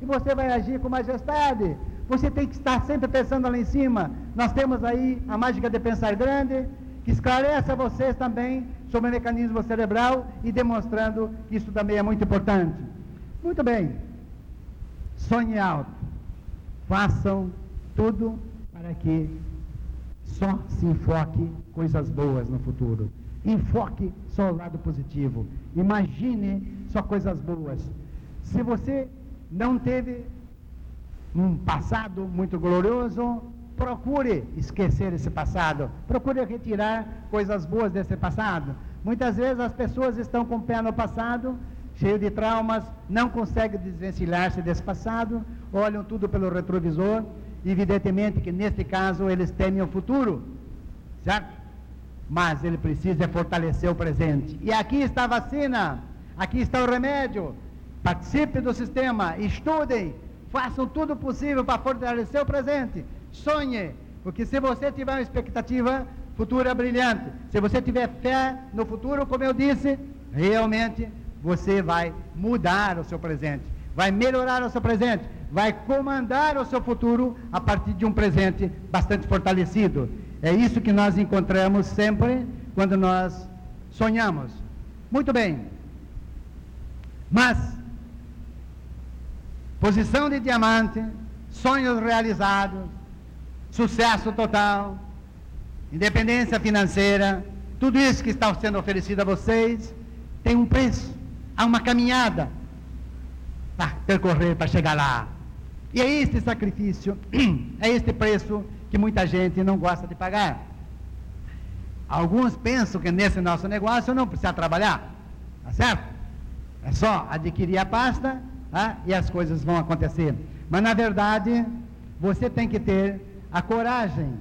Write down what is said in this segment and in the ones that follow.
e você vai agir com majestade. Você tem que estar sempre pensando lá em cima. Nós temos aí a mágica de pensar grande, que esclarece a vocês também sobre o mecanismo cerebral e demonstrando que isso também é muito importante. Muito bem. Sonhe alto. Façam tudo para que só se enfoque coisas boas no futuro. Enfoque só o lado positivo. Imagine só coisas boas. Se você não teve um passado muito glorioso, procure esquecer esse passado. Procure retirar coisas boas desse passado. Muitas vezes as pessoas estão com o pé no passado, cheio de traumas, não conseguem desvencilhar-se desse passado, olham tudo pelo retrovisor. Evidentemente que neste caso eles temem o futuro, certo? Mas ele precisa fortalecer o presente. E aqui está a vacina, aqui está o remédio. Participe do sistema, estudem, façam tudo possível para fortalecer o presente. Sonhe, porque se você tiver uma expectativa futura brilhante, se você tiver fé no futuro, como eu disse, realmente você vai mudar o seu presente, vai melhorar o seu presente, vai comandar o seu futuro a partir de um presente bastante fortalecido. É isso que nós encontramos sempre quando nós sonhamos. Muito bem. Mas, posição de diamante, sonhos realizados, sucesso total, independência financeira, tudo isso que está sendo oferecido a vocês tem um preço, há uma caminhada para percorrer para chegar lá. E é este sacrifício, é este preço que muita gente não gosta de pagar. Alguns pensam que nesse nosso negócio não precisa trabalhar, tá certo? É só adquirir a pasta tá? e as coisas vão acontecer. Mas na verdade, você tem que ter a coragem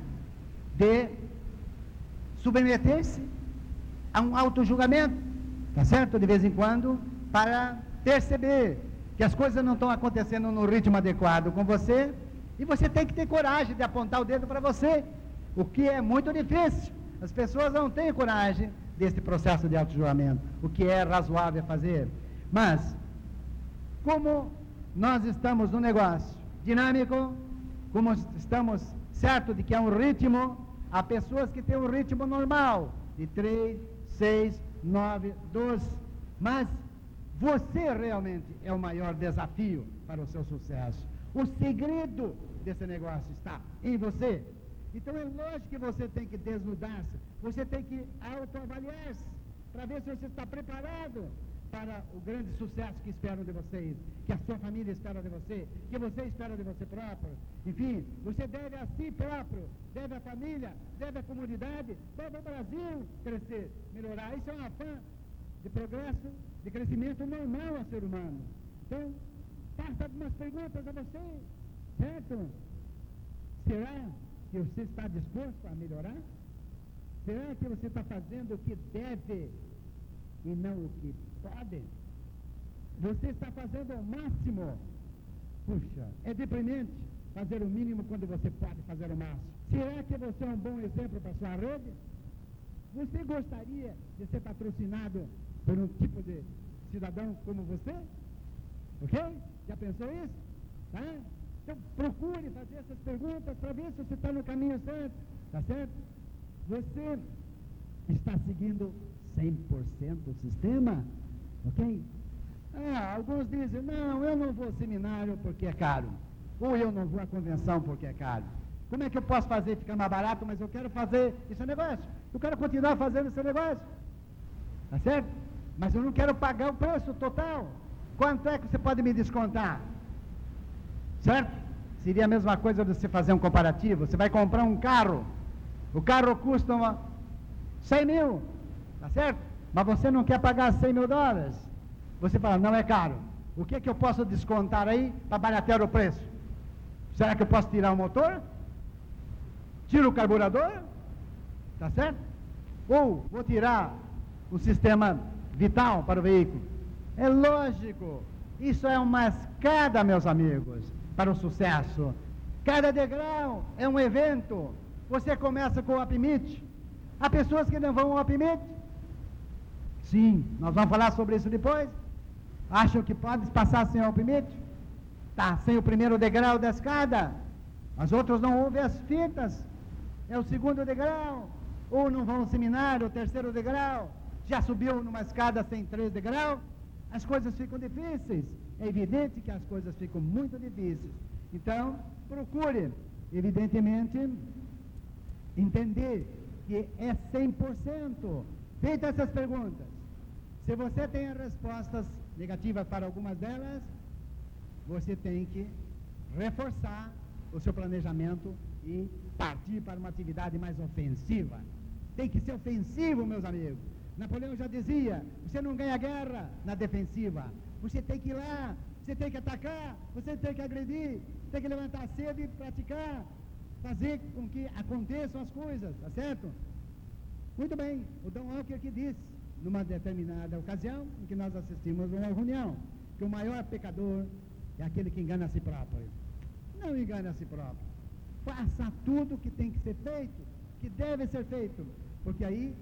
de submeter-se a um auto-julgamento, tá certo? De vez em quando, para perceber que as coisas não estão acontecendo no ritmo adequado com você, e você tem que ter coragem de apontar o dedo para você, o que é muito difícil. As pessoas não têm coragem desse processo de auto-julgamento, o que é razoável fazer. Mas, como nós estamos no negócio dinâmico, como estamos certo de que é um ritmo, há pessoas que têm um ritmo normal, de 3, 6, 9, 12, mas você realmente é o maior desafio para o seu sucesso. O segredo desse negócio está em você. Então é lógico que você tem que desnudar-se, você tem que autoavaliar-se, para ver se você está preparado para o grande sucesso que esperam de vocês, que a sua família espera de você, que você espera de você próprio. Enfim, você deve a si próprio, deve à família, deve à comunidade, deve ao Brasil crescer, melhorar. Isso é uma fã de progresso, de crescimento normal ao ser humano. Então, faça algumas perguntas a você, certo? Será que você está disposto a melhorar? Será que você está fazendo o que deve e não o que pode. Você está fazendo o máximo. Puxa, é deprimente fazer o mínimo quando você pode fazer o máximo. Será que você é um bom exemplo para sua rede? Você gostaria de ser patrocinado por um tipo de cidadão como você? Ok? Já pensou isso? Tá? Então procure fazer essas perguntas para ver se você está no caminho certo. Tá certo? Você está seguindo 100% o sistema? Ok? Ah, alguns dizem, não, eu não vou ao seminário porque é caro. Ou eu não vou à convenção porque é caro. Como é que eu posso fazer ficar mais barato, mas eu quero fazer esse negócio? Eu quero continuar fazendo esse negócio. Tá certo? Mas eu não quero pagar o preço total. Quanto é que você pode me descontar? Certo? Seria a mesma coisa de você fazer um comparativo. Você vai comprar um carro. O carro custa uma 100 mil. Tá certo? Mas você não quer pagar 100 mil dólares. Você fala, não é caro. O que, é que eu posso descontar aí para baratear o preço? Será que eu posso tirar o motor? Tiro o carburador? Tá certo? Ou vou tirar o sistema vital para o veículo? É lógico. Isso é uma escada, meus amigos, para o sucesso. Cada degrau é um evento. Você começa com o Upmeet. Há pessoas que não vão ao Upmeet Sim, nós vamos falar sobre isso depois. Acham que pode passar sem alpimete? está sem o primeiro degrau da escada. As outras não ouvem as fitas. É o segundo degrau. Ou não vão ao seminário, o terceiro degrau. Já subiu numa escada sem três degraus. As coisas ficam difíceis. É evidente que as coisas ficam muito difíceis. Então, procure, evidentemente, entender que é 100%. Feitas essas perguntas. Se você tem respostas negativas para algumas delas, você tem que reforçar o seu planejamento e partir para uma atividade mais ofensiva. Tem que ser ofensivo, meus amigos. Napoleão já dizia: você não ganha guerra na defensiva. Você tem que ir lá, você tem que atacar, você tem que agredir, tem que levantar cedo e praticar, fazer com que aconteçam as coisas, tá certo? Muito bem, o Dom Walker que disse, numa determinada ocasião, em que nós assistimos uma reunião, que o maior pecador é aquele que engana a si próprio. Não engane a si próprio. Faça tudo o que tem que ser feito, que deve ser feito, porque aí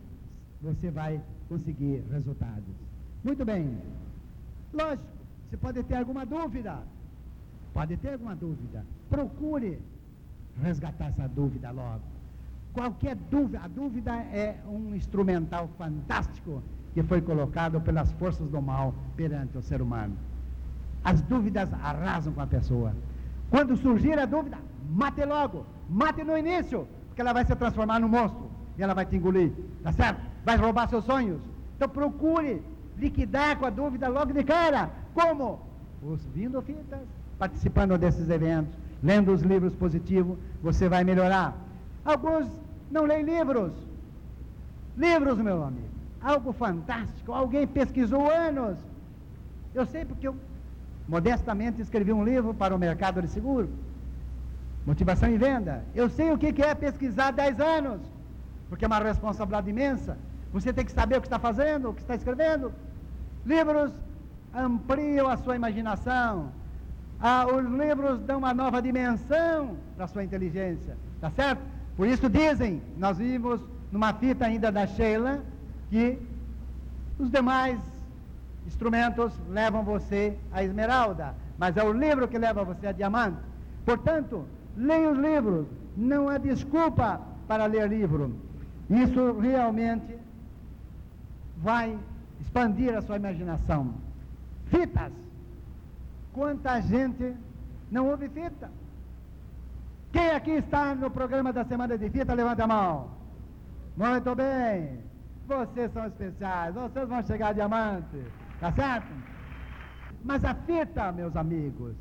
você vai conseguir resultados. Muito bem. Lógico, você pode ter alguma dúvida. Pode ter alguma dúvida. Procure resgatar essa dúvida logo. Qualquer dúvida, a dúvida é um instrumental fantástico que foi colocado pelas forças do mal perante o ser humano. As dúvidas arrasam com a pessoa. Quando surgir a dúvida, mate logo. Mate no início, porque ela vai se transformar no monstro e ela vai te engolir. Tá certo? Vai roubar seus sonhos. Então procure liquidar com a dúvida logo de cara. Como? Os vindo fitas, participando desses eventos, lendo os livros positivos, você vai melhorar. Alguns não leem livros. Livros, meu amigo. Algo fantástico. Alguém pesquisou anos. Eu sei porque eu modestamente escrevi um livro para o mercado de seguro. Motivação e venda. Eu sei o que é pesquisar 10 anos, porque é uma responsabilidade imensa. Você tem que saber o que está fazendo, o que está escrevendo. Livros ampliam a sua imaginação. Ah, os livros dão uma nova dimensão para a sua inteligência. Tá certo? Por isso dizem, nós vimos numa fita ainda da Sheila, que os demais instrumentos levam você à esmeralda, mas é o livro que leva você a diamante. Portanto, leia os livros, não há desculpa para ler livro. Isso realmente vai expandir a sua imaginação. Fitas. Quanta gente não ouve fita? Quem aqui está no programa da Semana de Fita, levanta a mão. Muito bem. Vocês são especiais, vocês vão chegar diamante. Tá certo? Mas a fita, meus amigos,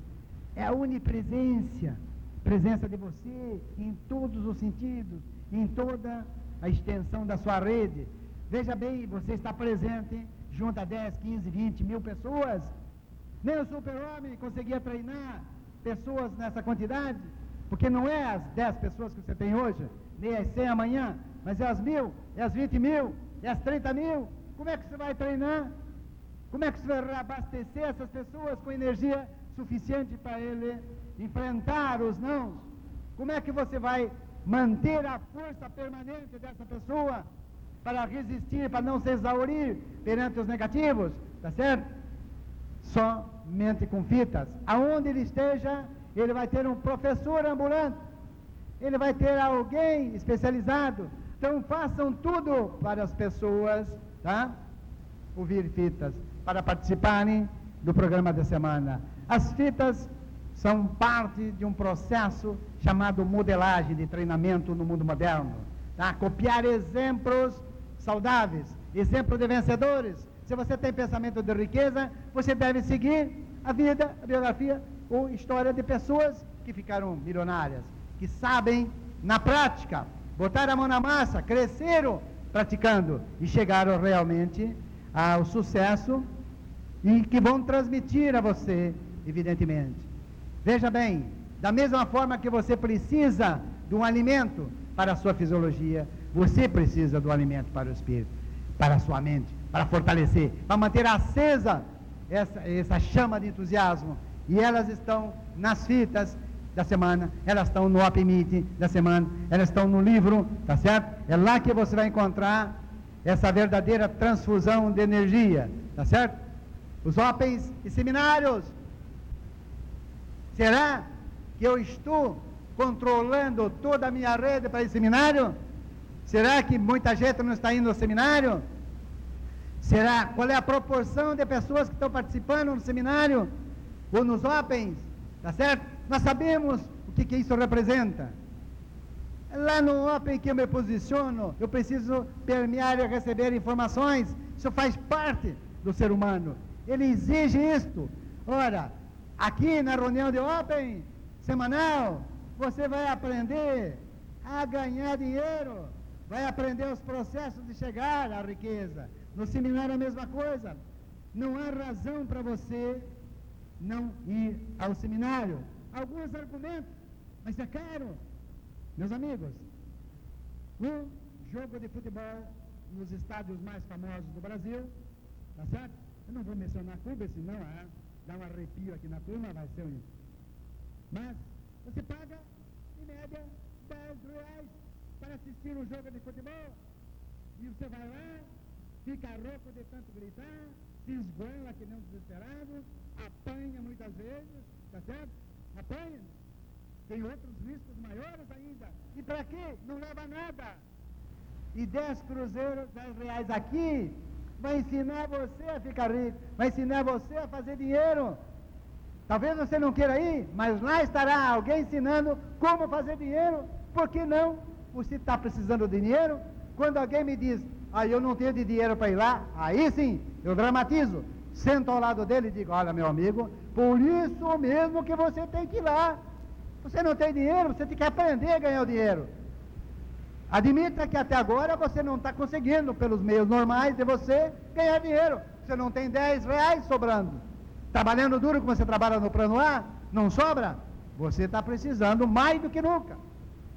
é a onipresença, presença de você em todos os sentidos, em toda a extensão da sua rede. Veja bem, você está presente junto a 10, 15, 20 mil pessoas. Nem o super-homem conseguia treinar pessoas nessa quantidade, porque não é as 10 pessoas que você tem hoje, nem as 100 amanhã, mas é as mil, é as 20 mil, é as 30 mil. Como é que você vai treinar? Como é que você vai abastecer essas pessoas com energia suficiente para ele enfrentar os nãos? Como é que você vai manter a força permanente dessa pessoa para resistir, para não se exaurir perante os negativos? Tá certo? Somente com fitas. Aonde ele esteja, ele vai ter um professor ambulante. Ele vai ter alguém especializado. Então façam tudo para as pessoas, tá? Ouvir fitas para participarem do programa da semana. As fitas são parte de um processo chamado modelagem de treinamento no mundo moderno. Tá? Copiar exemplos saudáveis, exemplos de vencedores. Se você tem pensamento de riqueza, você deve seguir a vida, a biografia ou história de pessoas que ficaram milionárias, que sabem na prática, botar a mão na massa, cresceram praticando e chegaram realmente ao sucesso e que vão transmitir a você, evidentemente. Veja bem, da mesma forma que você precisa de um alimento para a sua fisiologia, você precisa do alimento para o espírito, para a sua mente, para fortalecer, para manter acesa essa, essa chama de entusiasmo. E elas estão nas fitas da semana, elas estão no Open Meeting da semana, elas estão no livro, tá certo? É lá que você vai encontrar essa verdadeira transfusão de energia, tá certo? os opens e seminários. Será que eu estou controlando toda a minha rede para esse seminário? Será que muita gente não está indo ao seminário? Será? Qual é a proporção de pessoas que estão participando no seminário ou nos Opens? Tá certo? Nós sabemos o que, que isso representa. Lá no Open que eu me posiciono, eu preciso permear e receber informações. Isso faz parte do ser humano. Ele exige isto. Ora, aqui na reunião de Open semanal, você vai aprender a ganhar dinheiro, vai aprender os processos de chegar à riqueza. No seminário a mesma coisa. Não há razão para você não ir ao seminário. Alguns argumentos, mas é caro. Meus amigos, o jogo de futebol nos estádios mais famosos do Brasil, tá certo? Eu não vou mencionar clubes, senão ah, dá um arrepio aqui na turma, vai ser um. Mas você paga, em média, 10 reais para assistir um jogo de futebol. E você vai lá, fica rouco de tanto gritar, se esgoela que nem um desesperado, apanha muitas vezes, tá certo? Apanha. Tem outros riscos maiores ainda. E para quê? Não leva nada. E 10 cruzeiros, 10 reais aqui, vai ensinar você a ficar rico, vai ensinar você a fazer dinheiro. Talvez você não queira ir, mas lá estará alguém ensinando como fazer dinheiro. Por que não? Você está precisando de dinheiro? Quando alguém me diz, ah, eu não tenho de dinheiro para ir lá, aí sim, eu dramatizo. Sento ao lado dele e digo, olha meu amigo, por isso mesmo que você tem que ir lá. Você não tem dinheiro, você tem que aprender a ganhar o dinheiro. Admita que até agora você não está conseguindo, pelos meios normais de você, ganhar dinheiro. Você não tem 10 reais sobrando. Trabalhando duro como você trabalha no plano A, não sobra? Você está precisando mais do que nunca.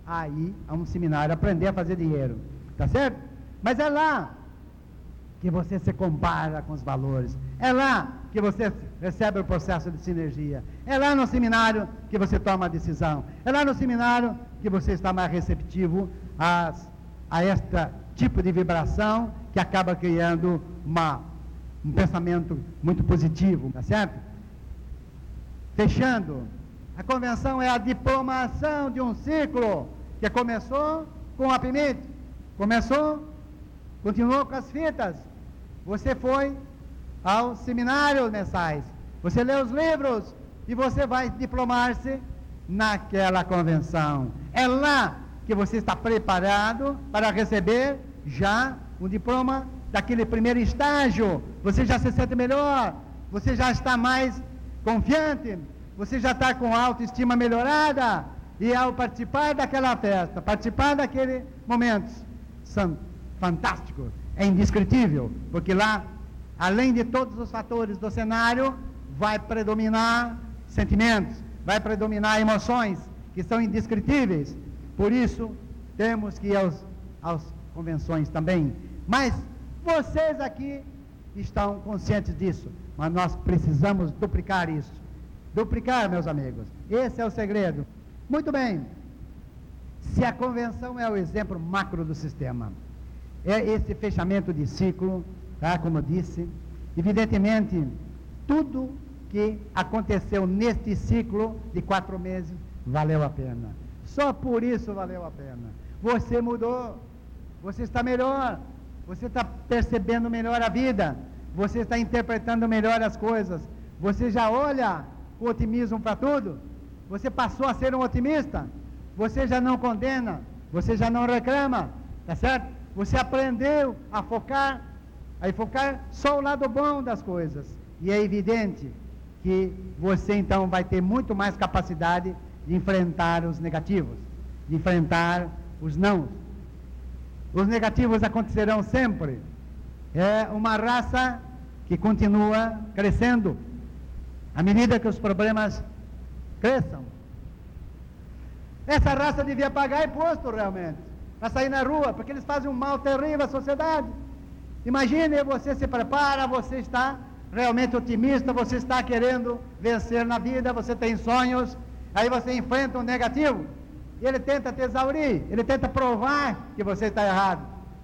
Aí, a um seminário, aprender a fazer dinheiro. Tá certo? Mas é lá que você se compara com os valores. É lá que você recebe o processo de sinergia. É lá no seminário que você toma a decisão. É lá no seminário que você está mais receptivo a, a este tipo de vibração que acaba criando uma, um pensamento muito positivo, tá certo? Fechando, a convenção é a diplomação de um ciclo que começou com a pimenta, começou, continuou com as fitas. Você foi aos seminários mensais. Você lê os livros e você vai diplomar-se naquela convenção. É lá que você está preparado para receber já um diploma daquele primeiro estágio. Você já se sente melhor, você já está mais confiante, você já está com autoestima melhorada. E ao participar daquela festa, participar daquele momento, são fantástico, é indescritível, porque lá além de todos os fatores do cenário, vai predominar sentimentos, vai predominar emoções que são indescritíveis. Por isso, temos que ir aos, às convenções também. Mas vocês aqui estão conscientes disso, mas nós precisamos duplicar isso. Duplicar, meus amigos. Esse é o segredo. Muito bem. Se a convenção é o exemplo macro do sistema, é esse fechamento de ciclo, Tá? Como eu disse, evidentemente, tudo que aconteceu neste ciclo de quatro meses valeu a pena. Só por isso valeu a pena. Você mudou, você está melhor, você está percebendo melhor a vida, você está interpretando melhor as coisas, você já olha com otimismo para tudo, você passou a ser um otimista, você já não condena, você já não reclama, tá certo? Você aprendeu a focar Aí focar só o lado bom das coisas. E é evidente que você então vai ter muito mais capacidade de enfrentar os negativos, de enfrentar os não. Os negativos acontecerão sempre. É uma raça que continua crescendo à medida que os problemas cresçam. Essa raça devia pagar imposto realmente, para sair na rua, porque eles fazem um mal terrível à sociedade. Imagine, você se prepara, você está realmente otimista, você está querendo vencer na vida, você tem sonhos, aí você enfrenta um negativo, e ele tenta te exaurir, ele tenta provar que você está errado.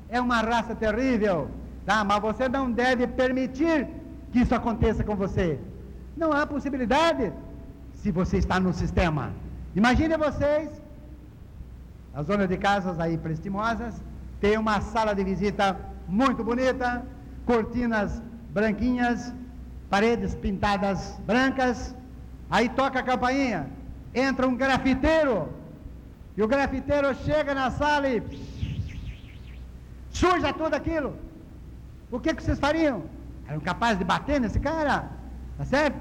É uma raça terrível, tá? mas você não deve permitir que isso aconteça com você. Não há possibilidade. se você está no sistema. Imagine vocês, a zona de casas aí prestimosas, tem uma sala de visita muito bonita, cortinas branquinhas, paredes pintadas brancas, aí toca a campainha, entra um grafiteiro, e o grafiteiro chega na sala e suja tudo aquilo. O que, que vocês fariam? Eram capazes de bater nesse cara? Tá certo?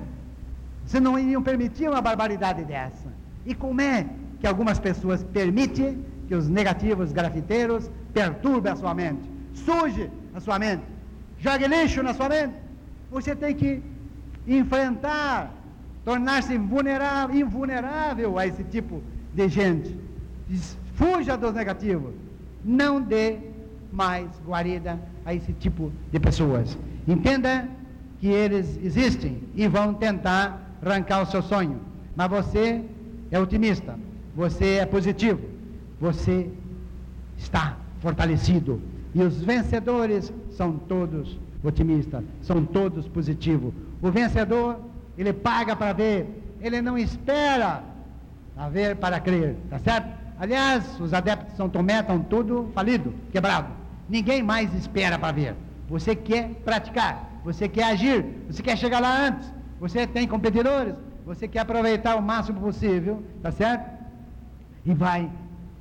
Vocês não iriam permitir uma barbaridade dessa. E como é que algumas pessoas permitem que os negativos grafiteiros perturbem a sua mente? Suje a sua mente. Jogue lixo na sua mente. Você tem que enfrentar, tornar-se invulnerável, invulnerável a esse tipo de gente. Fuja dos negativos. Não dê mais guarida a esse tipo de pessoas. Entenda que eles existem e vão tentar arrancar o seu sonho. Mas você é otimista, você é positivo, você está fortalecido. E os vencedores são todos otimistas, são todos positivos. O vencedor, ele paga para ver, ele não espera a ver para crer, tá certo? Aliás, os adeptos de São Tomé estão tudo falido, quebrado. Ninguém mais espera para ver. Você quer praticar, você quer agir, você quer chegar lá antes, você tem competidores, você quer aproveitar o máximo possível, tá certo? E vai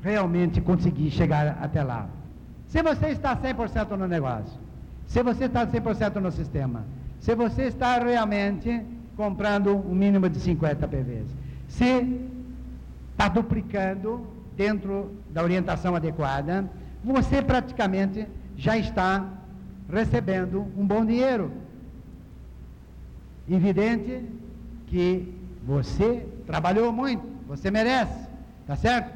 realmente conseguir chegar até lá. Se você está 100% no negócio, se você está 100% no sistema, se você está realmente comprando um mínimo de 50 PVs, se está duplicando dentro da orientação adequada, você praticamente já está recebendo um bom dinheiro. Evidente que você trabalhou muito, você merece, tá certo?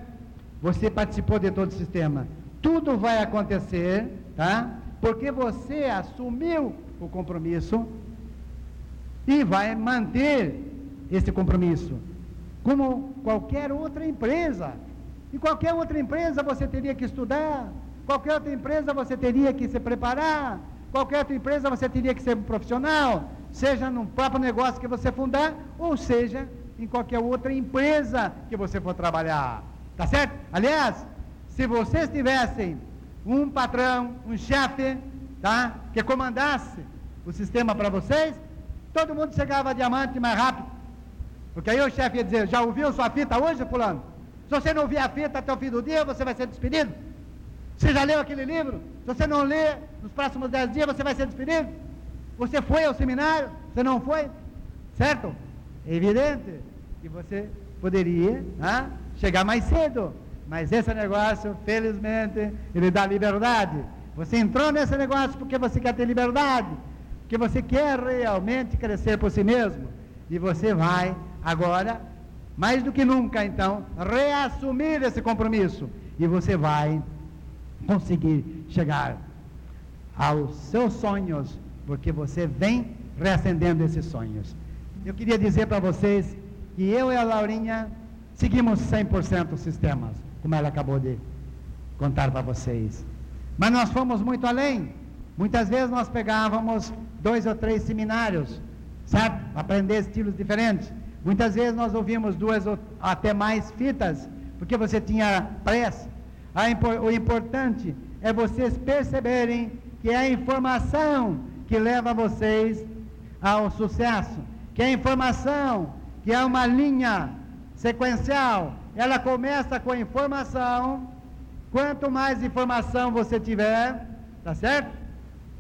Você participou de todo o sistema. Tudo vai acontecer, tá? Porque você assumiu o compromisso e vai manter esse compromisso. Como qualquer outra empresa. Em qualquer outra empresa você teria que estudar, qualquer outra empresa você teria que se preparar, qualquer outra empresa você teria que ser um profissional, seja no próprio negócio que você fundar, ou seja, em qualquer outra empresa que você for trabalhar. Tá certo? Aliás, se vocês tivessem um patrão, um chefe, tá? Que comandasse o sistema para vocês, todo mundo chegava a diamante mais rápido. Porque aí o chefe ia dizer, já ouviu sua fita hoje, fulano? Se você não ouvir a fita até o fim do dia, você vai ser despedido. Você já leu aquele livro? Se você não ler, nos próximos dez dias você vai ser despedido. Você foi ao seminário? Você não foi? Certo? É evidente que você poderia ah, chegar mais cedo. Mas esse negócio, felizmente, ele dá liberdade. Você entrou nesse negócio porque você quer ter liberdade, porque você quer realmente crescer por si mesmo. E você vai agora, mais do que nunca, então, reassumir esse compromisso. E você vai conseguir chegar aos seus sonhos porque você vem reacendendo esses sonhos. Eu queria dizer para vocês que eu e a Laurinha seguimos 100% os sistemas, como ela acabou de contar para vocês. Mas nós fomos muito além. Muitas vezes nós pegávamos dois ou três seminários, certo? Aprender estilos diferentes. Muitas vezes nós ouvimos duas ou até mais fitas, porque você tinha pressa. O importante é vocês perceberem que é a informação que leva vocês ao sucesso, que é informação, que é uma linha sequencial. Ela começa com a informação. Quanto mais informação você tiver, tá certo?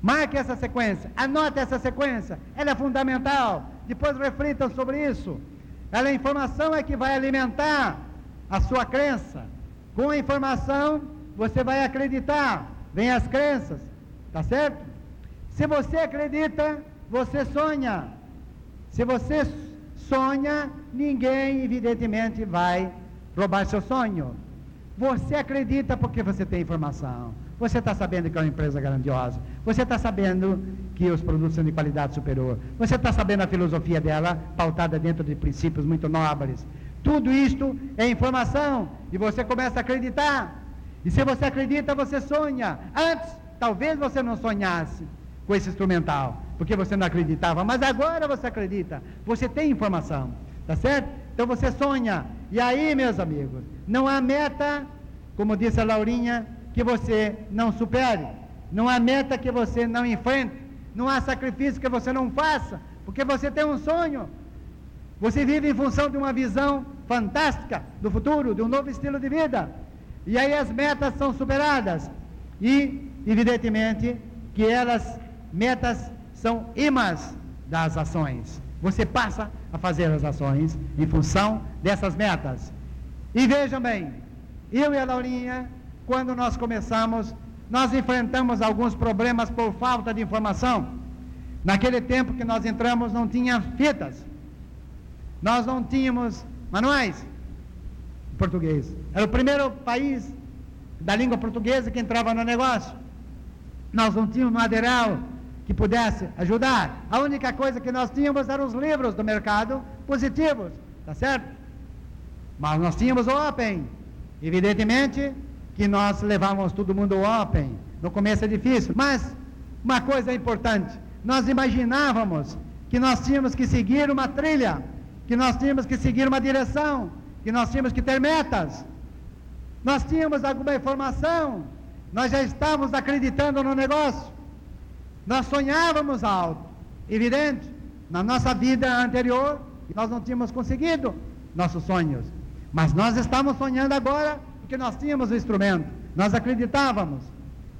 Marque essa sequência, anote essa sequência, ela é fundamental. Depois reflitam sobre isso. Ela, a informação é que vai alimentar a sua crença. Com a informação, você vai acreditar. Vem as crenças, tá certo? Se você acredita, você sonha. Se você sonha, ninguém, evidentemente, vai roubar seu sonho. Você acredita porque você tem informação. Você está sabendo que é uma empresa grandiosa. Você está sabendo que os produtos são de qualidade superior. Você está sabendo a filosofia dela, pautada dentro de princípios muito nobres. Tudo isto é informação. E você começa a acreditar. E se você acredita, você sonha. Antes, talvez você não sonhasse com esse instrumental, porque você não acreditava, mas agora você acredita, você tem informação, tá certo? Então você sonha. E aí, meus amigos, não há meta, como disse a Laurinha, que você não supere. Não há meta que você não enfrente. Não há sacrifício que você não faça. Porque você tem um sonho. Você vive em função de uma visão fantástica do futuro, de um novo estilo de vida. E aí as metas são superadas. E, evidentemente, que elas, metas, são imãs das ações. Você passa a fazer as ações em função dessas metas. E vejam bem, eu e a Laurinha, quando nós começamos, nós enfrentamos alguns problemas por falta de informação. Naquele tempo que nós entramos, não tinha fitas. Nós não tínhamos manuais em português. Era o primeiro país da língua portuguesa que entrava no negócio. Nós não tínhamos material que pudesse ajudar. A única coisa que nós tínhamos eram os livros do mercado positivos, tá certo? Mas nós tínhamos o Open. Evidentemente que nós levávamos todo mundo ao Open. No começo é difícil, mas uma coisa importante, nós imaginávamos que nós tínhamos que seguir uma trilha que nós tínhamos que seguir uma direção, que nós tínhamos que ter metas. Nós tínhamos alguma informação, nós já estávamos acreditando no negócio. Nós sonhávamos alto, evidente, na nossa vida anterior, nós não tínhamos conseguido nossos sonhos. Mas nós estamos sonhando agora porque nós tínhamos o instrumento, nós acreditávamos.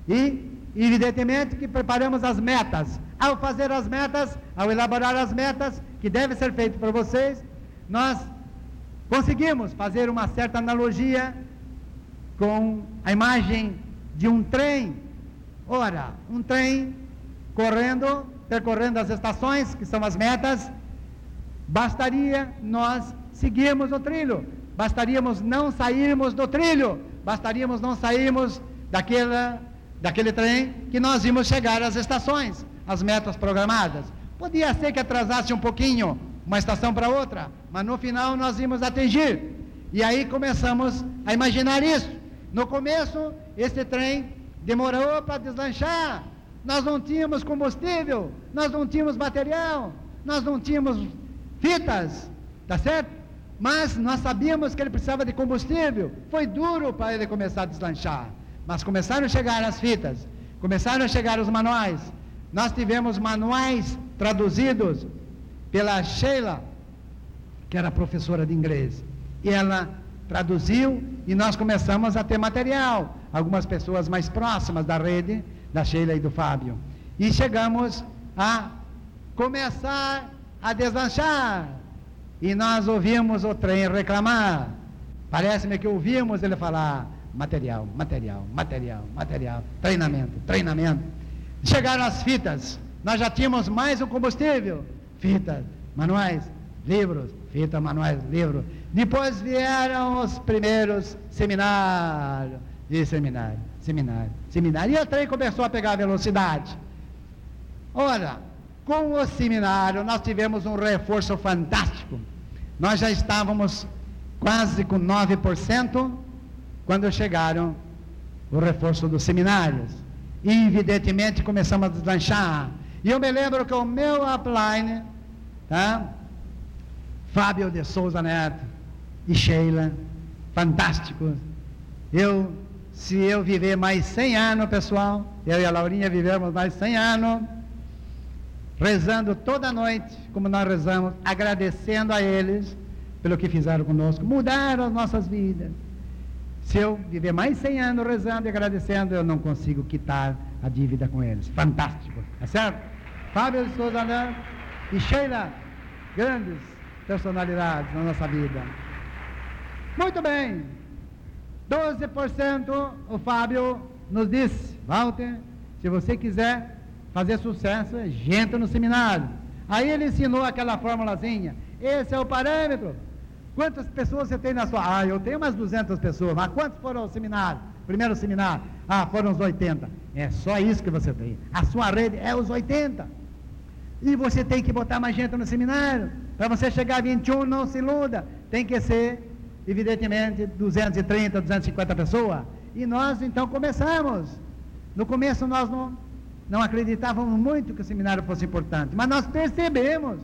E, evidentemente, que preparamos as metas. Ao fazer as metas, ao elaborar as metas, que deve ser feito para vocês, nós conseguimos fazer uma certa analogia com a imagem de um trem. Ora, um trem correndo, percorrendo as estações, que são as metas, bastaria nós seguirmos o trilho, bastaríamos não sairmos do trilho, bastaríamos não sairmos daquela, daquele trem que nós íamos chegar às estações, às metas programadas. Podia ser que atrasasse um pouquinho, uma estação para outra, mas no final nós íamos atingir. E aí começamos a imaginar isso. No começo, esse trem demorou para deslanchar. Nós não tínhamos combustível, nós não tínhamos material, nós não tínhamos fitas, tá certo? Mas nós sabíamos que ele precisava de combustível. Foi duro para ele começar a deslanchar. Mas começaram a chegar as fitas, começaram a chegar os manuais. Nós tivemos manuais traduzidos pela Sheila, que era professora de inglês. E ela traduziu e nós começamos a ter material. Algumas pessoas mais próximas da rede, da Sheila e do Fábio. E chegamos a começar a deslanchar. E nós ouvimos o trem reclamar. Parece-me que ouvimos ele falar material, material, material, material, treinamento, treinamento. Chegaram as fitas. Nós já tínhamos mais um combustível. Fitas, manuais, livros, fita, manuais, livros. Depois vieram os primeiros seminários. E seminário, seminário, seminário. E o trem começou a pegar velocidade. Ora, com o seminário nós tivemos um reforço fantástico. Nós já estávamos quase com 9% quando chegaram o reforço dos seminários. E evidentemente começamos a deslanchar. E eu me lembro que o meu upline, tá? Fábio de Souza Neto e Sheila, fantásticos. Eu, se eu viver mais 100 anos, pessoal, eu e a Laurinha vivemos mais 100 anos, rezando toda noite, como nós rezamos, agradecendo a eles pelo que fizeram conosco, mudaram as nossas vidas. Se eu viver mais 100 anos rezando e agradecendo, eu não consigo quitar a dívida com eles. Fantástico, é certo? Fábio de Souza Neto e Sheila, grandes personalidades na nossa vida. Muito bem, 12% o Fábio nos disse, Walter, se você quiser fazer sucesso, entra no seminário. Aí ele ensinou aquela formulazinha, esse é o parâmetro. Quantas pessoas você tem na sua? Ah, eu tenho umas 200 pessoas, mas quantos foram ao seminário? Primeiro seminário? Ah, foram os 80. É só isso que você tem. A sua rede é os 80. E você tem que botar mais gente no seminário. Para você chegar a 21, não se iluda. Tem que ser, evidentemente, 230, 250 pessoas. E nós então começamos. No começo nós não, não acreditávamos muito que o seminário fosse importante, mas nós percebemos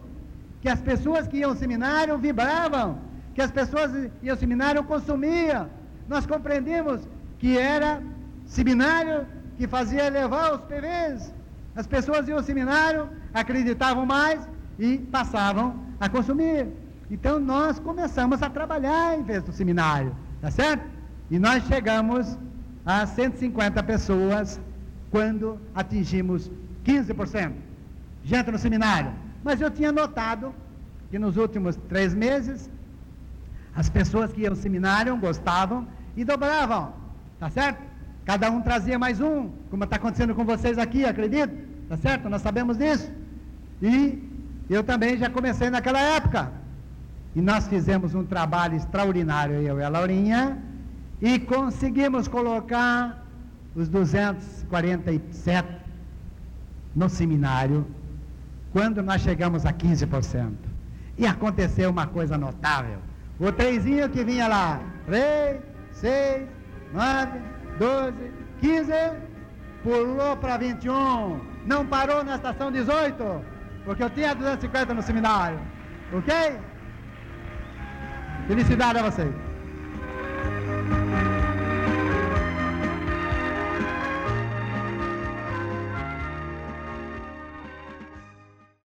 que as pessoas que iam ao seminário vibravam, que as pessoas iam ao seminário consumiam. Nós compreendemos que era seminário que fazia elevar os PVs. As pessoas iam ao seminário, acreditavam mais e passavam a consumir. Então nós começamos a trabalhar em vez do seminário, tá certo? E nós chegamos a 150 pessoas quando atingimos 15%. Gente no seminário. Mas eu tinha notado que nos últimos três meses, as pessoas que iam ao seminário gostavam e dobravam, tá certo? Cada um trazia mais um, como está acontecendo com vocês aqui, acredito, tá certo? Nós sabemos disso. E eu também já comecei naquela época. E nós fizemos um trabalho extraordinário, eu e a Laurinha, e conseguimos colocar os 247 no seminário, quando nós chegamos a 15%. E aconteceu uma coisa notável. O trezinho que vinha lá, 3, 6, 9, 12, 15, pulou para 21, não parou na estação 18, porque eu tinha 250 no seminário. Ok? Felicidade a vocês.